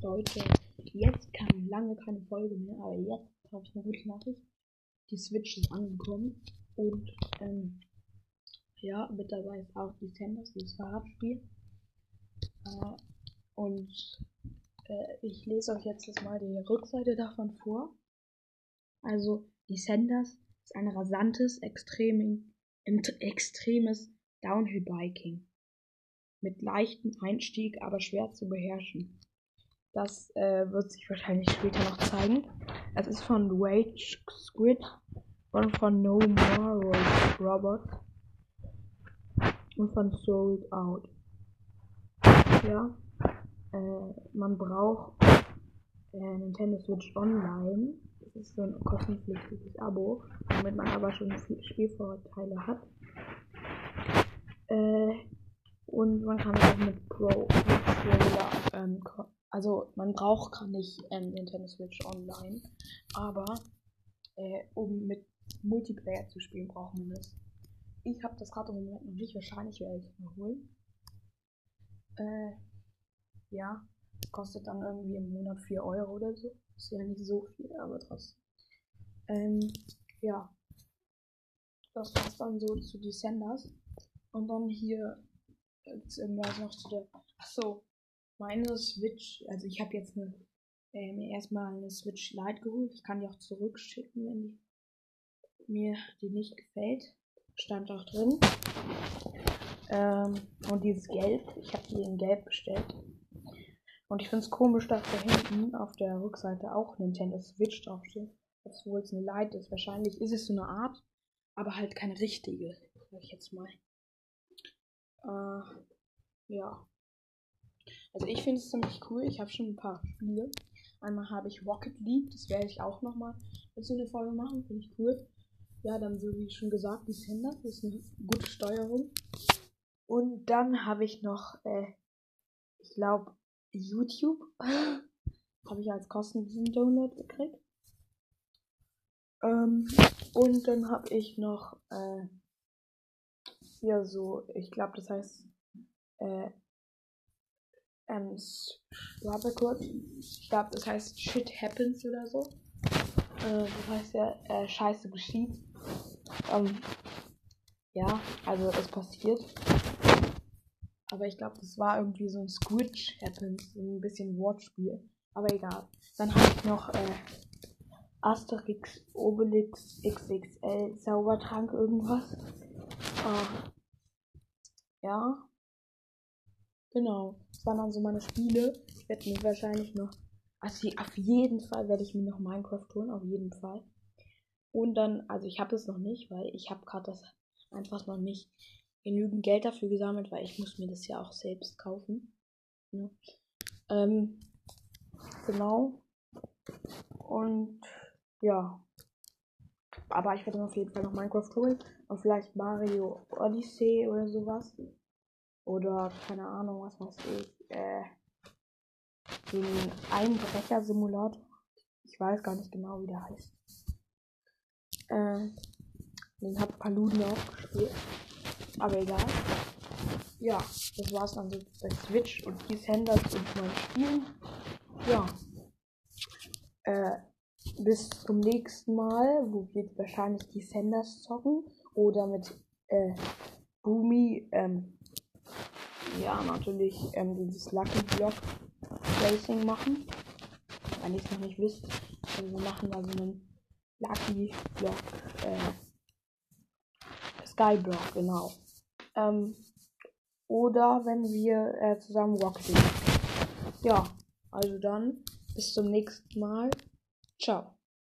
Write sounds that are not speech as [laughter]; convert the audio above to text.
Leute, jetzt kam lange keine Folge mehr, aber jetzt habe ich eine gute Nachricht. Die Switch ist angekommen und ähm, ja, mit dabei ist auch die Sanders, dieses Fahrradspiel. Äh, und äh, ich lese euch jetzt mal die Rückseite davon vor. Also, die Sanders ist ein rasantes, extrem, extremes Downhill-Biking. Mit leichtem Einstieg, aber schwer zu beherrschen. Das äh, wird sich wahrscheinlich später noch zeigen. Es ist von Rage Squid und von No More Robots und von Sold Out. Ja, äh, man braucht äh, Nintendo Switch Online. Das ist so ein kostenpflichtiges Abo, damit man aber schon Spielvorteile hat. Äh, und man kann auch mit Pro Controller, ähm, also man braucht gar nicht ähm, Nintendo Switch Online, aber äh, um mit Multiplayer zu spielen, braucht man das. Ich habe das gerade im Moment noch nicht, wahrscheinlich werde ich es mal holen. Äh, ja, kostet dann irgendwie im Monat 4 Euro oder so. Ist ja nicht so viel, aber trotzdem. Ähm, ja. Das war's dann so zu Descenders. Und dann hier jetzt irgendwas noch zu der. Achso, meine Switch. Also ich habe jetzt eine, äh, mir erstmal eine Switch Lite geholt. Ich kann die auch zurückschicken, wenn die, mir die nicht gefällt. Stand auch drin. Ähm, und dieses Gelb, ich habe die in Gelb bestellt. Und ich finde es komisch, dass da hinten auf der Rückseite auch Nintendo Switch draufsteht. Obwohl es eine Lite ist. Wahrscheinlich ist es so eine Art, aber halt keine richtige, sag ich jetzt mal. Äh, ja. Also ich finde es ziemlich cool. Ich habe schon ein paar Spiele. Einmal habe ich Rocket League, das werde ich auch nochmal dazu eine Folge machen. Finde ich cool. Ja, dann so wie schon gesagt, die Sender, das ist eine gute Steuerung. Und dann habe ich noch, äh, ich glaube, YouTube. [laughs] habe ich als kostenlosen Download gekriegt. Ähm, und dann habe ich noch, äh, hier so, ich glaube, das heißt, äh, ähm, warte kurz, ich glaube, das heißt Shit Happens oder so. Äh, das heißt ja, äh, Scheiße geschieht. Ähm, ja, also es passiert. Aber ich glaube, das war irgendwie so ein Squidge Happens, so ein bisschen Wortspiel. Aber egal. Dann habe ich noch äh, Asterix, Obelix, XXL, Zaubertrank, irgendwas. Ah. Ja. Genau. Das waren dann so meine Spiele. Ich werde mir wahrscheinlich noch. Also auf jeden Fall werde ich mir noch Minecraft holen, auf jeden Fall. Und dann, also ich habe es noch nicht, weil ich habe gerade das einfach noch nicht genügend Geld dafür gesammelt, weil ich muss mir das ja auch selbst kaufen. Ja. Ne? Ähm, genau. Und ja. Aber ich werde auf jeden Fall noch Minecraft holen. Und vielleicht Mario Odyssey oder sowas. Oder keine Ahnung, was weiß ich. Äh, den Einbrecher-Simulator. Ich weiß gar nicht genau, wie der heißt. Äh, den hat Paluden auch gespielt. Aber egal. Ja, das war's dann so bei Switch und die Senders und meinen Spielen. Ja. Äh, bis zum nächsten Mal, wo wir wahrscheinlich die Senders zocken. Oder mit äh, Boomy, ähm, ja, natürlich ähm, dieses Lucky Block Racing machen. Wenn ihr es noch nicht wisst, also wir machen da so einen Lucky Block, äh, Skyblock, genau. Ähm, oder wenn wir äh, zusammen Rocket. Ja, also dann bis zum nächsten Mal. Ciao.